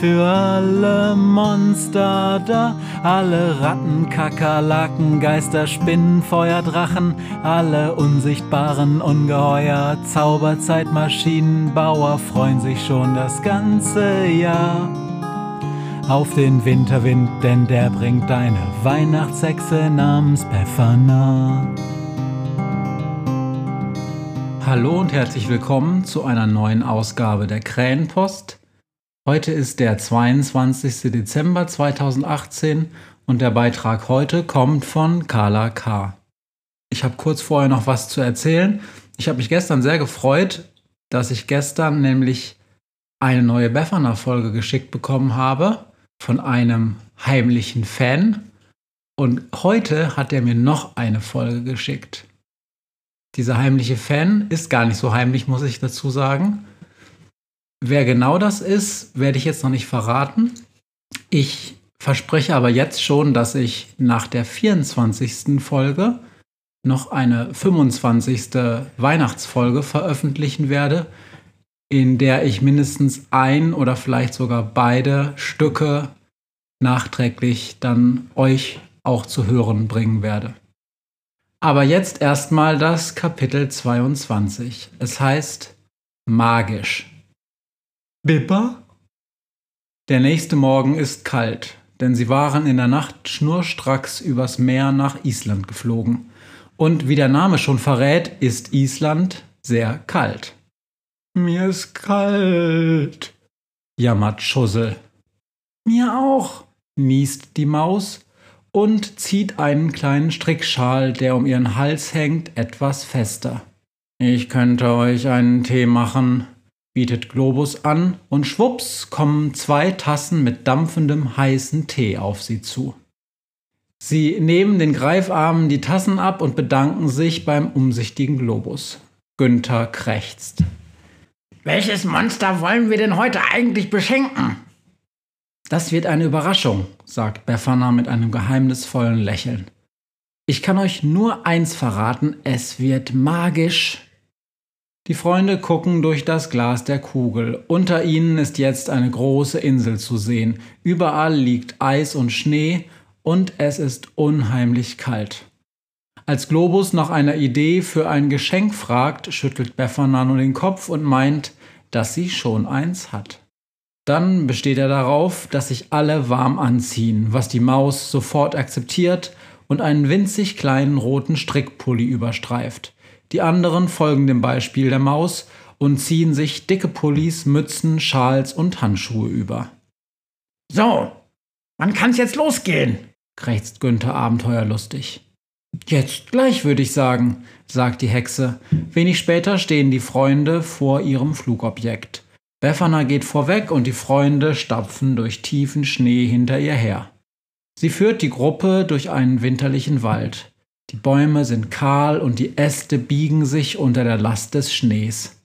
für alle Monster da, alle Ratten, Kakerlaken, Geister, Spinnen, Feuer, Drachen, alle unsichtbaren Ungeheuer, Zauberzeitmaschinenbauer freuen sich schon das ganze Jahr auf den Winterwind, denn der bringt deine Weihnachtshexe namens Befana. Hallo und herzlich willkommen zu einer neuen Ausgabe der Krähenpost. Heute ist der 22. Dezember 2018 und der Beitrag heute kommt von Carla K. Ich habe kurz vorher noch was zu erzählen. Ich habe mich gestern sehr gefreut, dass ich gestern nämlich eine neue Befana-Folge geschickt bekommen habe von einem heimlichen Fan. Und heute hat er mir noch eine Folge geschickt. Dieser heimliche Fan ist gar nicht so heimlich, muss ich dazu sagen. Wer genau das ist, werde ich jetzt noch nicht verraten. Ich verspreche aber jetzt schon, dass ich nach der 24. Folge noch eine 25. Weihnachtsfolge veröffentlichen werde, in der ich mindestens ein oder vielleicht sogar beide Stücke nachträglich dann euch auch zu hören bringen werde. Aber jetzt erstmal das Kapitel 22. Es heißt magisch. Bipper? Der nächste Morgen ist kalt, denn sie waren in der Nacht schnurstracks übers Meer nach Island geflogen. Und wie der Name schon verrät, ist Island sehr kalt. Mir ist kalt, jammert Schussel. Mir auch, niest die Maus und zieht einen kleinen Strickschal, der um ihren Hals hängt, etwas fester. Ich könnte euch einen Tee machen, bietet Globus an und schwupps kommen zwei Tassen mit dampfendem heißen Tee auf sie zu. Sie nehmen den Greifarmen die Tassen ab und bedanken sich beim umsichtigen Globus. Günther krächzt. Welches Monster wollen wir denn heute eigentlich beschenken? Das wird eine Überraschung, sagt Befana mit einem geheimnisvollen Lächeln. Ich kann euch nur eins verraten, es wird magisch. Die Freunde gucken durch das Glas der Kugel. Unter ihnen ist jetzt eine große Insel zu sehen. Überall liegt Eis und Schnee und es ist unheimlich kalt. Als Globus nach einer Idee für ein Geschenk fragt, schüttelt Befana nur den Kopf und meint, dass sie schon eins hat. Dann besteht er darauf, dass sich alle warm anziehen, was die Maus sofort akzeptiert und einen winzig kleinen roten Strickpulli überstreift. Die anderen folgen dem Beispiel der Maus und ziehen sich dicke Pullis, Mützen, Schals und Handschuhe über. So, wann kann's jetzt losgehen? krächzt Günther abenteuerlustig. Jetzt gleich, würde ich sagen, sagt die Hexe. Wenig später stehen die Freunde vor ihrem Flugobjekt. Befana geht vorweg und die Freunde stapfen durch tiefen Schnee hinter ihr her. Sie führt die Gruppe durch einen winterlichen Wald. Die Bäume sind kahl und die Äste biegen sich unter der Last des Schnees.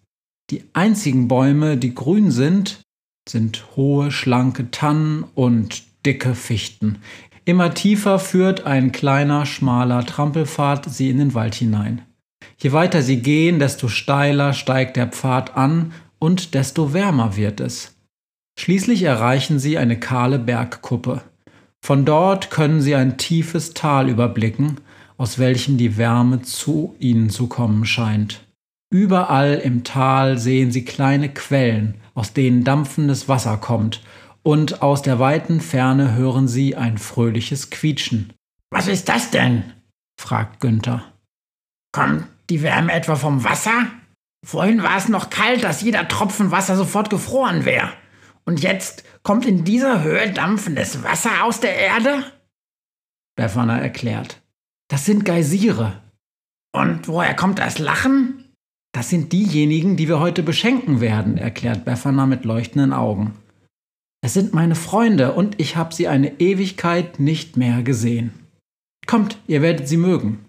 Die einzigen Bäume, die grün sind, sind hohe, schlanke Tannen und dicke Fichten. Immer tiefer führt ein kleiner, schmaler Trampelpfad sie in den Wald hinein. Je weiter sie gehen, desto steiler steigt der Pfad an und desto wärmer wird es. Schließlich erreichen sie eine kahle Bergkuppe. Von dort können sie ein tiefes Tal überblicken aus welchem die Wärme zu ihnen zu kommen scheint. Überall im Tal sehen sie kleine Quellen, aus denen dampfendes Wasser kommt, und aus der weiten Ferne hören sie ein fröhliches Quietschen. Was ist das denn? fragt Günther. Kommt die Wärme etwa vom Wasser? Vorhin war es noch kalt, dass jeder Tropfen Wasser sofort gefroren wäre. Und jetzt kommt in dieser Höhe dampfendes Wasser aus der Erde? Befana erklärt. Das sind Geysire. Und woher kommt das Lachen? Das sind diejenigen, die wir heute beschenken werden, erklärt Befana mit leuchtenden Augen. Es sind meine Freunde und ich habe sie eine Ewigkeit nicht mehr gesehen. Kommt, ihr werdet sie mögen.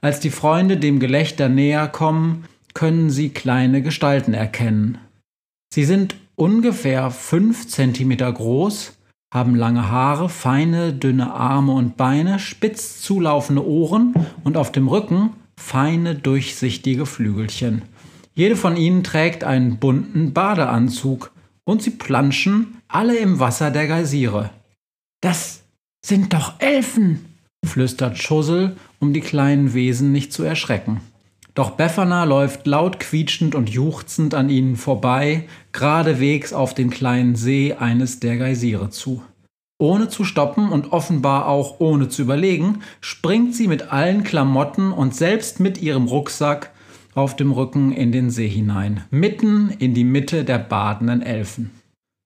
Als die Freunde dem Gelächter näher kommen, können sie kleine Gestalten erkennen. Sie sind ungefähr fünf Zentimeter groß, haben lange Haare, feine, dünne Arme und Beine, spitz zulaufende Ohren und auf dem Rücken feine, durchsichtige Flügelchen. Jede von ihnen trägt einen bunten Badeanzug und sie planschen alle im Wasser der Geysire. Das sind doch Elfen, flüstert Schussel, um die kleinen Wesen nicht zu erschrecken. Doch Befana läuft laut quietschend und juchzend an ihnen vorbei, geradewegs auf den kleinen See eines der Geysire zu. Ohne zu stoppen und offenbar auch ohne zu überlegen, springt sie mit allen Klamotten und selbst mit ihrem Rucksack auf dem Rücken in den See hinein, mitten in die Mitte der badenden Elfen.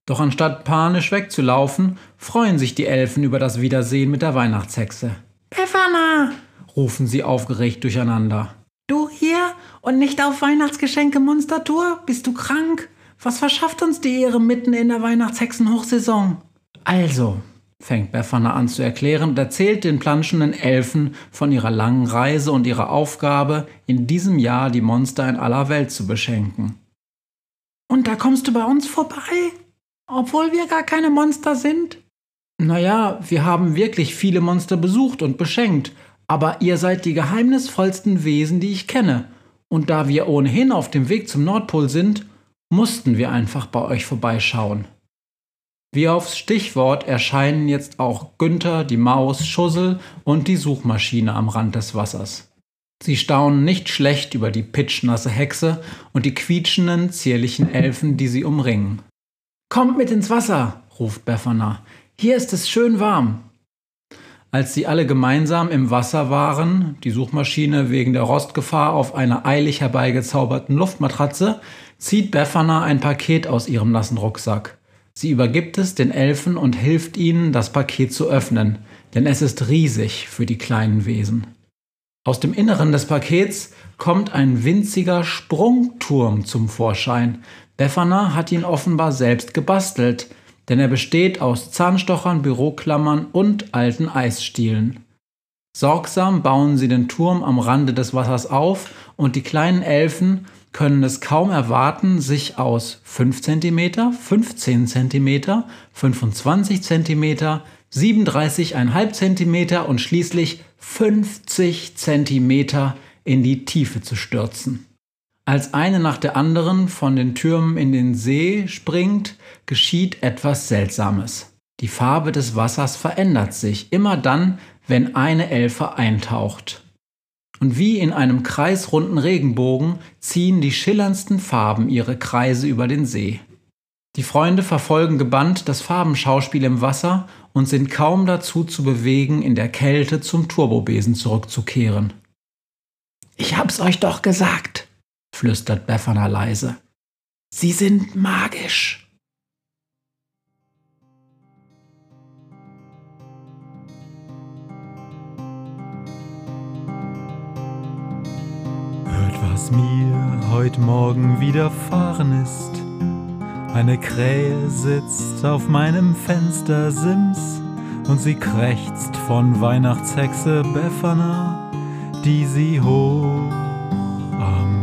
Doch anstatt panisch wegzulaufen, freuen sich die Elfen über das Wiedersehen mit der Weihnachtshexe. Befana! rufen sie aufgeregt durcheinander. Du hier und nicht auf Weihnachtsgeschenke Monstertour? Bist du krank? Was verschafft uns die Ehre mitten in der Weihnachtshexenhochsaison? Also, fängt Befana an zu erklären und erzählt den planschenden Elfen von ihrer langen Reise und ihrer Aufgabe, in diesem Jahr die Monster in aller Welt zu beschenken. Und da kommst du bei uns vorbei? Obwohl wir gar keine Monster sind? Naja, wir haben wirklich viele Monster besucht und beschenkt, aber ihr seid die geheimnisvollsten Wesen, die ich kenne. Und da wir ohnehin auf dem Weg zum Nordpol sind, mussten wir einfach bei euch vorbeischauen. Wie aufs Stichwort erscheinen jetzt auch Günther, die Maus, Schussel und die Suchmaschine am Rand des Wassers. Sie staunen nicht schlecht über die pitschnasse Hexe und die quietschenden, zierlichen Elfen, die sie umringen. Kommt mit ins Wasser, ruft Befana. Hier ist es schön warm. Als sie alle gemeinsam im Wasser waren, die Suchmaschine wegen der Rostgefahr auf einer eilig herbeigezauberten Luftmatratze, zieht Befana ein Paket aus ihrem nassen Rucksack. Sie übergibt es den Elfen und hilft ihnen, das Paket zu öffnen, denn es ist riesig für die kleinen Wesen. Aus dem Inneren des Pakets kommt ein winziger Sprungturm zum Vorschein. Befana hat ihn offenbar selbst gebastelt, denn er besteht aus Zahnstochern, Büroklammern und alten Eisstielen. Sorgsam bauen sie den Turm am Rande des Wassers auf und die kleinen Elfen können es kaum erwarten, sich aus 5 cm, 15 cm, 25 cm, 37,5 cm und schließlich 50 cm in die Tiefe zu stürzen. Als eine nach der anderen von den Türmen in den See springt, geschieht etwas Seltsames. Die Farbe des Wassers verändert sich immer dann, wenn eine Elfe eintaucht. Und wie in einem kreisrunden Regenbogen ziehen die schillerndsten Farben ihre Kreise über den See. Die Freunde verfolgen gebannt das Farbenschauspiel im Wasser und sind kaum dazu zu bewegen, in der Kälte zum Turbobesen zurückzukehren. Ich hab's euch doch gesagt, flüstert Befana leise. Sie sind magisch. Hört, was mir heute Morgen widerfahren ist. Eine Krähe sitzt auf meinem Fenstersims und sie krächzt von Weihnachtshexe Befana, die sie hoch